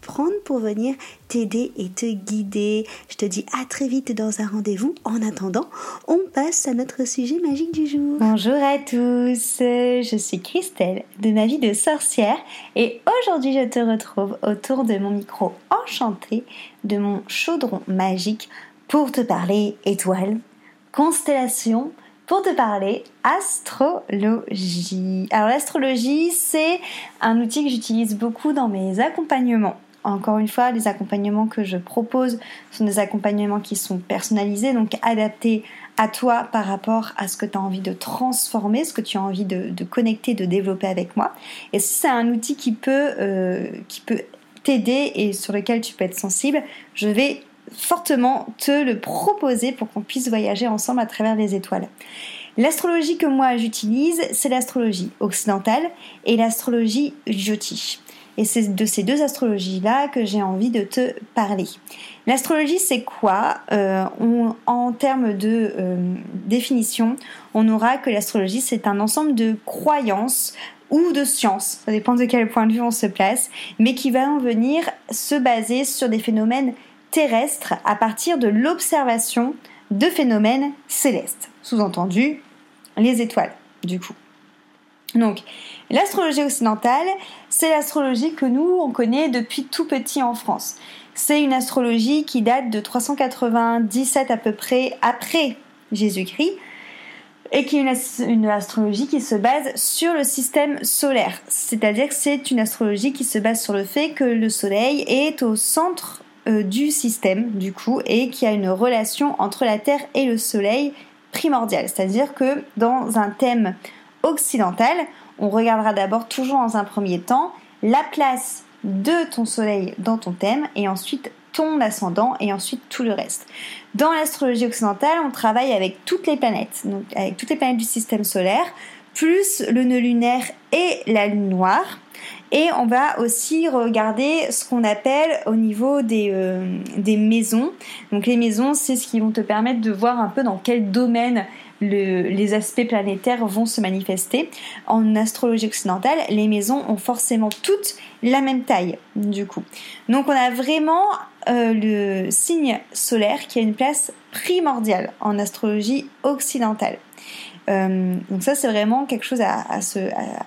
prendre pour venir t'aider et te guider. Je te dis à très vite dans un rendez-vous. En attendant, on passe à notre sujet magique du jour. Bonjour à tous, je suis Christelle de ma vie de sorcière et aujourd'hui je te retrouve autour de mon micro enchanté, de mon chaudron magique pour te parler étoiles, constellations, pour te parler astrologie. Alors l'astrologie, c'est un outil que j'utilise beaucoup dans mes accompagnements encore une fois, les accompagnements que je propose sont des accompagnements qui sont personnalisés, donc adaptés à toi par rapport à ce que tu as envie de transformer, ce que tu as envie de, connecter, de développer avec moi. Et si c'est un outil qui peut, euh, qui peut t'aider et sur lequel tu peux être sensible, je vais fortement te le proposer pour qu'on puisse voyager ensemble à travers les étoiles. L'astrologie que moi j'utilise, c'est l'astrologie occidentale et l'astrologie jyotish. Et c'est de ces deux astrologies-là que j'ai envie de te parler. L'astrologie, c'est quoi? Euh, En termes de euh, définition, on aura que l'astrologie, c'est un ensemble de croyances ou de sciences, ça dépend de quel point de vue on se place, mais qui va venir se baser sur des phénomènes terrestres à partir de l'observation de phénomènes célestes. Sous-entendu, les étoiles, du coup. Donc, l'astrologie occidentale, c'est l'astrologie que nous, on connaît depuis tout petit en France. C'est une astrologie qui date de 397 à peu près après Jésus-Christ et qui est une, astrologie qui se base sur le système solaire. C'est-à-dire que c'est une astrologie qui se base sur le fait que le Soleil est au centre euh, du système, du coup, et qu'il a une relation entre la Terre et le Soleil primordiale. C'est-à-dire que dans un thème occidental, on regardera d'abord toujours dans un premier temps la place de ton soleil dans ton thème et ensuite ton ascendant et ensuite tout le reste. Dans l'astrologie occidentale, on travaille avec toutes les planètes, donc avec toutes les planètes du système solaire, plus le nœud lunaire et la lune noire. Et on va aussi regarder ce qu'on appelle au niveau des, euh, des maisons. Donc les maisons, c'est ce qui vont te permettre de voir un peu dans quel domaine les aspects planétaires vont se manifester. En astrologie occidentale, les maisons ont forcément toutes la même taille, du coup. Donc on a vraiment euh, le signe solaire qui a une place primordiale en astrologie occidentale. Euh, donc ça c'est vraiment quelque chose à, se,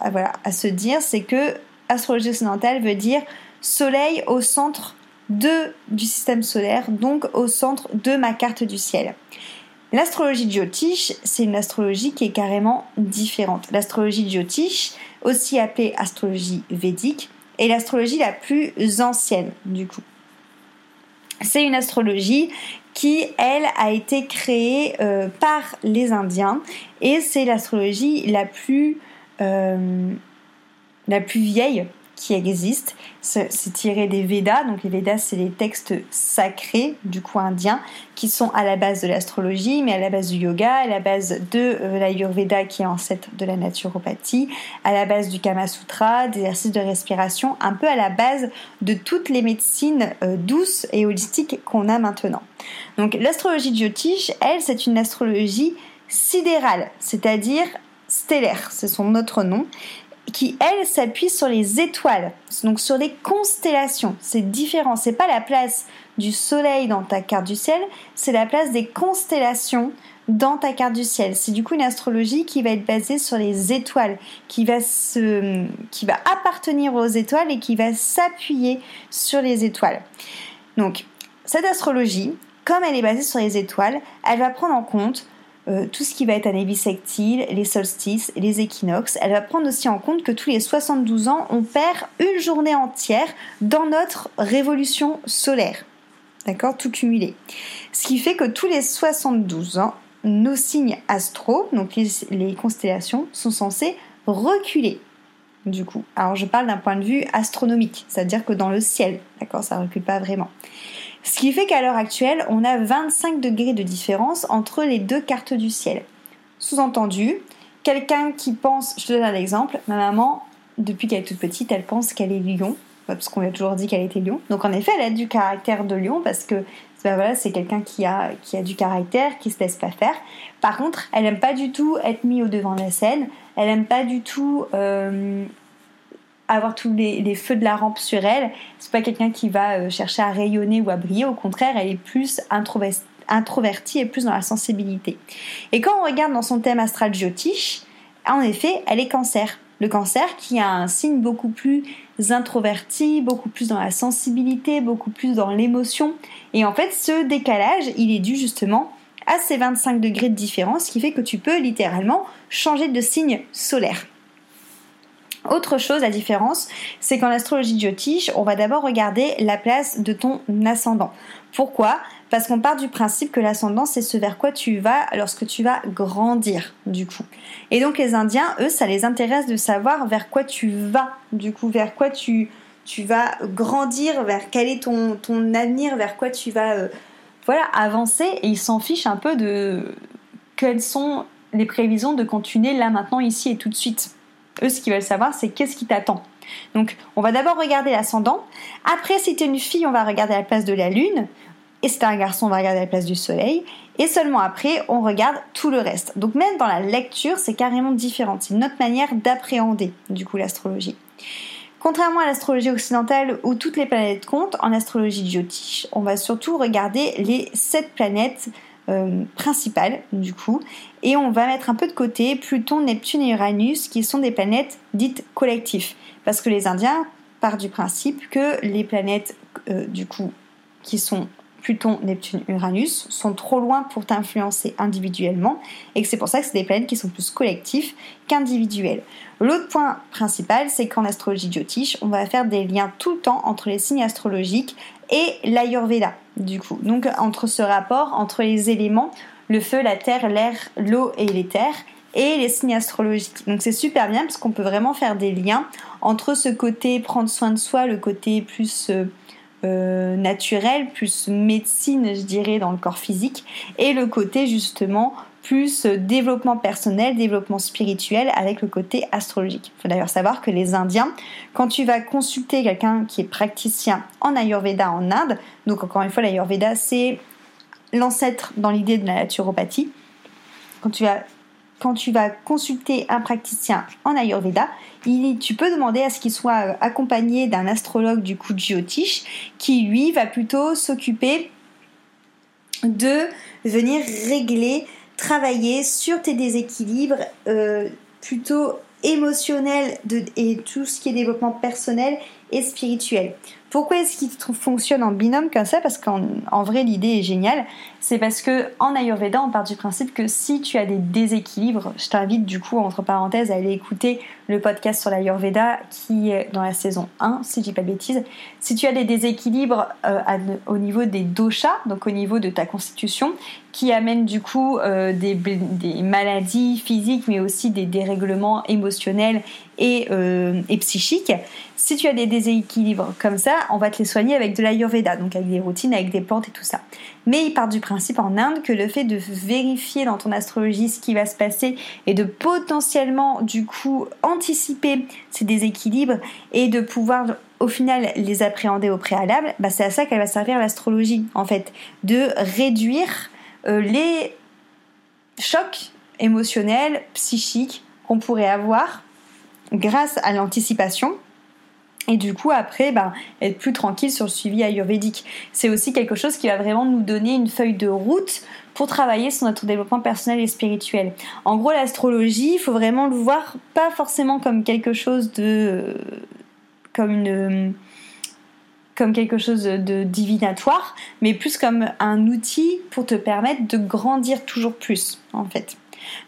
à se dire, c'est que astrologie occidentale veut dire soleil au centre de, du système solaire, donc au centre de ma carte du ciel. L'astrologie Jyotish, c'est une astrologie qui est carrément différente. L'astrologie Jyotish, aussi appelée astrologie védique, est l'astrologie la plus ancienne du coup. C'est une astrologie qui, elle, a été créée euh, par les Indiens et c'est l'astrologie la plus euh, la plus vieille qui existe. C'est tiré des Védas. Donc les Védas, c'est les textes sacrés du coup indiens qui sont à la base de l'astrologie, mais à la base du yoga, à la base de euh, l'Ayurveda qui est ancêtre de la naturopathie, à la base du Kama Sutra, des exercices de respiration, un peu à la base de toutes les médecines euh, douces et holistiques qu'on a maintenant. Donc l'astrologie Jyotish, elle, c'est une astrologie sidérale, c'est-à-dire stellaire, c'est son autre nom qui elle s'appuie sur les étoiles, donc sur les constellations. C'est différent, c'est pas la place du soleil dans ta carte du ciel, c'est la place des constellations dans ta carte du ciel. C'est du coup une astrologie qui va être basée sur les étoiles, qui va se, qui va appartenir aux étoiles et qui va s'appuyer sur les étoiles. Donc, cette astrologie, comme elle est basée sur les étoiles, elle va prendre en compte euh, tout ce qui va être année bissectile, les solstices, les équinoxes. Elle va prendre aussi en compte que tous les 72 ans, on perd une journée entière dans notre révolution solaire. D'accord? Tout cumulé. Ce qui fait que tous les 72 ans, nos signes astro, donc les, constellations, sont censés reculer. Du coup, alors je parle d'un point de vue astronomique, c'est-à-dire que dans le ciel, d'accord, ça recule pas vraiment. Ce qui fait qu'à l'heure actuelle, on a 25 degrés de différence entre les deux cartes du ciel. Sous-entendu, quelqu'un qui pense, je te donne un exemple, ma maman, depuis qu'elle est toute petite, elle pense qu'elle est lion, parce qu'on lui a toujours dit qu'elle était lion. Donc en effet, elle a du caractère de lion parce que ben voilà, c'est quelqu'un qui a, qui a du caractère, qui se laisse pas faire. Par contre, elle aime pas du tout être mise au devant de la scène. Elle aime pas du tout euh, avoir tous les, feux de la rampe sur elle. C'est pas quelqu'un qui va euh, chercher à rayonner ou à briller. Au contraire, elle est plus introvertie et plus dans la sensibilité. Et quand on regarde dans son thème astral Jyotish, en effet, elle est cancer. Le cancer qui a un signe beaucoup plus introverti, beaucoup plus dans la sensibilité, beaucoup plus dans l'émotion. Et en fait, ce décalage, il est dû justement à ces 25 degrés de différence, ce qui fait que tu peux littéralement changer de signe solaire. Autre chose, la différence, c'est qu'en astrologie Jyotish, on va d'abord regarder la place de ton ascendant. Pourquoi? Parce qu'on part du principe que l'ascendant, c'est ce vers quoi tu vas lorsque tu vas grandir, du coup. Et donc les Indiens, eux, ça les intéresse de savoir vers quoi tu vas, du coup, vers quoi tu, tu vas grandir, vers quel est ton, ton avenir, vers quoi tu vas euh, voilà, avancer. Et ils s'en fichent un peu de quelles sont les prévisions de continuer là, maintenant, ici et tout de suite. Eux, ce qu'ils veulent savoir, c'est qu'est-ce qui t'attend. Donc, on va d'abord regarder l'ascendant. Après, si tu une fille, on va regarder la place de la lune. Et si es un garçon, on va regarder la place du soleil. Et seulement après, on regarde tout le reste. Donc, même dans la lecture, c'est carrément différent. C'est notre manière d'appréhender, du coup, l'astrologie. Contrairement à l'astrologie occidentale où toutes les planètes comptent, en astrologie Jyotish, on va surtout regarder les sept planètes euh, principales du coup et on va mettre un peu de côté Pluton, Neptune et Uranus qui sont des planètes dites collectives parce que les Indiens partent du principe que les planètes euh, du coup qui sont Pluton, Neptune, Uranus sont trop loin pour t'influencer individuellement et que c'est pour ça que c'est des planètes qui sont plus collectifs qu'individuels. L'autre point principal, c'est qu'en astrologie Jyotish, on va faire des liens tout le temps entre les signes astrologiques et l'Ayurveda, du coup. Donc, entre ce rapport entre les éléments, le feu, la terre, l'air, l'eau et l'éther, et les signes astrologiques. Donc, c'est super bien parce qu'on peut vraiment faire des liens entre ce côté prendre soin de soi, le côté plus. Euh, euh, naturel, plus médecine, je dirais, dans le corps physique, et le côté justement plus développement personnel, développement spirituel avec le côté astrologique. Il faut d'ailleurs savoir que les Indiens, quand tu vas consulter quelqu'un qui est praticien en Ayurveda en Inde, donc encore une fois l'Ayurveda c'est l'ancêtre dans l'idée de la naturopathie, quand tu vas consulter un praticien en Ayurveda, tu peux demander à ce qu'il soit euh, accompagné d'un astrologue du coup qui lui va plutôt s'occuper de venir régler travailler sur tes déséquilibres euh, plutôt émotionnels et tout ce qui est développement personnel et spirituel. Pourquoi est-ce qu'il fonctionne en binôme comme ça? Parce qu'en vrai, l'idée est géniale. C'est parce que en Ayurveda, on part du principe que si tu as des déséquilibres, je t'invite du coup, entre parenthèses, à aller écouter le podcast sur l'Ayurveda qui est dans la saison 1, si je dis pas de bêtises. Si tu as des déséquilibres euh, au niveau des doshas, donc au niveau de ta constitution, qui amènent du coup euh, des, des, maladies physiques, mais aussi des dérèglements émotionnels et, euh, et psychiques, si tu as des déséquilibres comme ça, on va te les soigner avec de l'Ayurveda, donc avec des routines, avec des plantes et tout ça. Mais il part du principe en Inde que le fait de vérifier dans ton astrologie ce qui va se passer et de potentiellement du coup anticiper ces déséquilibres et de pouvoir au final les appréhender au préalable, bah, c'est à ça qu'elle va servir l'astrologie en fait, de réduire euh, les chocs émotionnels, psychiques qu'on pourrait avoir grâce à l'anticipation et du coup après ben, être plus tranquille sur le suivi ayurvédique. C'est aussi quelque chose qui va vraiment nous donner une feuille de route pour travailler sur notre développement personnel et spirituel. En gros l'astrologie, il faut vraiment le voir pas forcément comme quelque chose de comme quelque chose de divinatoire, mais plus comme un outil pour te permettre de grandir toujours plus, en fait.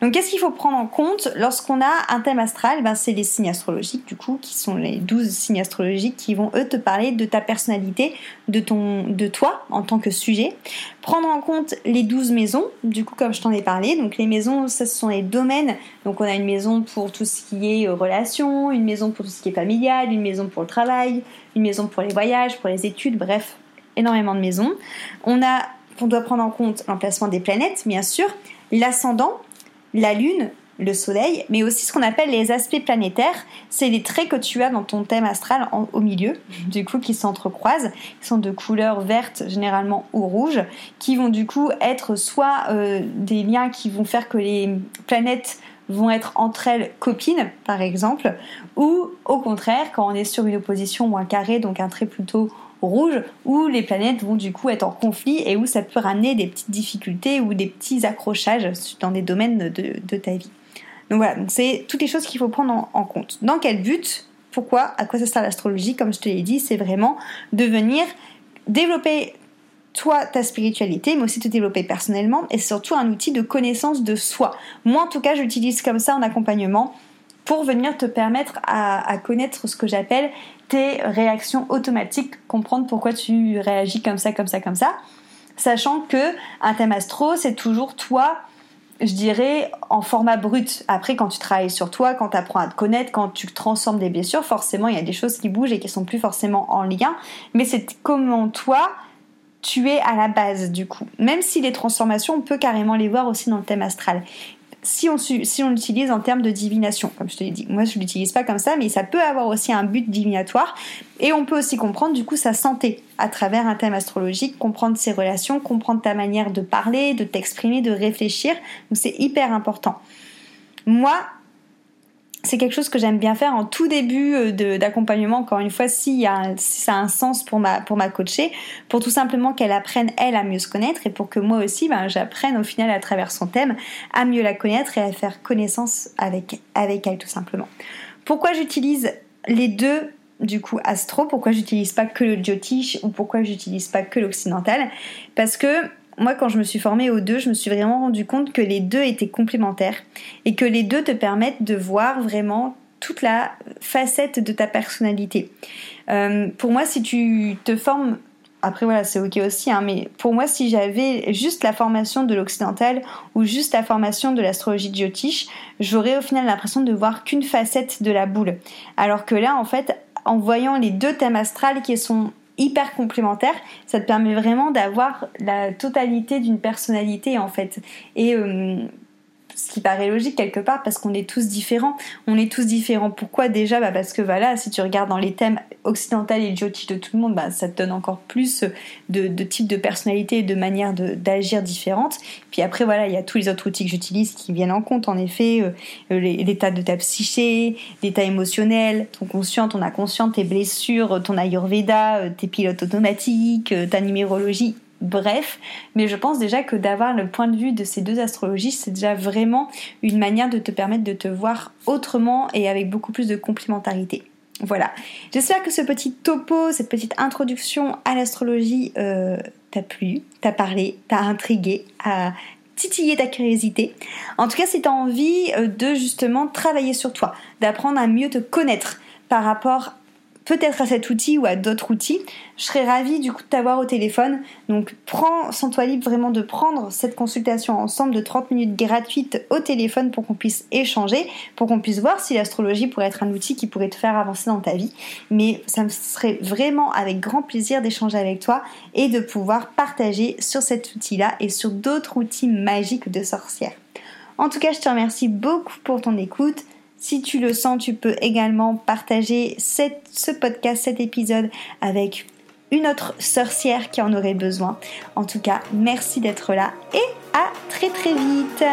Donc qu'est-ce qu'il faut prendre en compte lorsqu'on a un thème astral? Ben, C'est les signes astrologiques du coup, qui sont les 12 signes astrologiques qui vont eux te parler de ta personnalité, de, ton, de toi en tant que sujet. Prendre en compte les 12 maisons, du coup comme je t'en ai parlé. Donc les maisons, ce sont les domaines. Donc on a une maison pour tout ce qui est euh, relations, une maison pour tout ce qui est familial, une maison pour le travail, une maison pour les voyages, pour les études, bref, énormément de maisons. On a on doit prendre en compte l'emplacement des planètes, bien sûr, l'ascendant, la Lune, le Soleil, mais aussi ce qu'on appelle les aspects planétaires. C'est les traits que tu as dans ton thème astral au milieu, du coup, qui s'entrecroisent, qui sont de couleur verte généralement ou rouge, qui vont du coup être soit euh, des liens qui vont faire que les planètes vont être entre elles copines, par exemple, ou au contraire, quand on est sur une opposition ou un carré, donc un trait plutôt rouge où les planètes vont du coup être en conflit et où ça peut ramener des petites difficultés ou des petits accrochages dans des domaines de, ta vie. Donc voilà, c'est toutes les choses qu'il faut prendre en, compte. Dans quel but? Pourquoi? À quoi ça sert l'astrologie? Comme je te l'ai dit, c'est vraiment de venir développer toi ta spiritualité, mais aussi te développer personnellement, et surtout un outil de connaissance de soi. Moi, en tout cas, j'utilise comme ça en accompagnement pour venir te permettre à connaître ce que j'appelle tes réactions automatiques, comprendre pourquoi tu réagis comme ça, comme ça, comme ça. Sachant que un thème astro, c'est toujours toi, je dirais, en format brut. Après, quand tu travailles sur toi, quand tu apprends à te connaître, quand tu transformes des blessures, forcément, il y a des choses qui bougent et qui sont plus forcément en lien. Mais c'est comment toi, tu es à la base du coup. Même si les transformations, on peut carrément les voir aussi dans le thème astral si on, l'utilise en termes de divination, comme je te l'ai dit. Moi, je l'utilise pas comme ça, mais ça peut avoir aussi un but divinatoire. Et on peut aussi comprendre, du coup, sa santé à travers un thème astrologique, comprendre ses relations, comprendre ta manière de parler, de t'exprimer, de réfléchir. Donc, c'est hyper important. Moi, c'est quelque chose que j'aime bien faire en tout début euh, d'accompagnement, encore une fois, si, ça a un sens pour ma, pour coachée, pour tout simplement qu'elle apprenne, elle, à mieux se connaître et pour que moi aussi, ben, j'apprenne au final à travers son thème à mieux la connaître et à faire connaissance avec, avec elle, tout simplement. Pourquoi j'utilise les deux du coup astro, pourquoi j'utilise pas que le Jyotish ou pourquoi j'utilise pas que l'occidental? Parce que moi, quand je me suis formée aux deux, je me suis vraiment rendu compte que les deux étaient complémentaires et que les deux te permettent de voir vraiment toute la facette de ta personnalité. Euh, pour moi, si tu te formes, après voilà, c'est ok aussi, hein, mais pour moi, si j'avais juste la formation de l'occidental ou juste la formation de l'astrologie de Jyotish, j'aurais au final l'impression de voir qu'une facette de la boule. Alors que là, en fait, en voyant les deux thèmes astrales qui sont hyper complémentaire. Ça te permet vraiment d'avoir la totalité d'une personnalité en fait. Et euh, ce qui paraît logique quelque part parce qu'on est tous différents. On est tous différents. Pourquoi déjà? Bah Parce que voilà, si tu regardes dans les thèmes occidentaux et jyotish de tout le monde, bah, ça te donne encore plus de, de types de personnalités et de manières d'agir différentes. Puis après, voilà, il y a tous les autres outils que j'utilise qui viennent en compte, en effet, euh, euh, l'état de ta psyché, l'état émotionnel, ton conscient, ton inconscient, tes blessures, ton ayurveda, euh, tes pilotes automatiques, ta numérologie, bref, mais je pense déjà que d'avoir le point de vue de ces deux astrologies, c'est déjà vraiment une manière de te permettre de te voir autrement et avec beaucoup plus de complémentarité. Voilà. J'espère que ce petit topo, cette petite introduction à l'astrologie euh, t'a plu, t'a parlé, t'a intrigué, a titillé ta curiosité. En tout cas, si tu envie euh, de justement travailler sur toi, d'apprendre à mieux te connaître par rapport peut-être à cet outil ou à d'autres outils. Je serais ravie du coup de t'avoir au téléphone. Donc prends, sens-toi libre vraiment de prendre cette consultation ensemble de 30 minutes gratuite au téléphone pour qu'on puisse échanger, pour qu'on puisse voir si l'astrologie pourrait être un outil qui pourrait te faire avancer dans ta vie. Mais ça me serait vraiment avec grand plaisir d'échanger avec toi et de pouvoir partager sur cet outil-là et sur d'autres outils magiques de sorcière. En tout cas, je te remercie beaucoup pour ton écoute. Si tu le sens, tu peux également partager ce podcast, cet épisode avec une autre sorcière qui en aurait besoin. En tout cas, merci d'être là et à très très vite.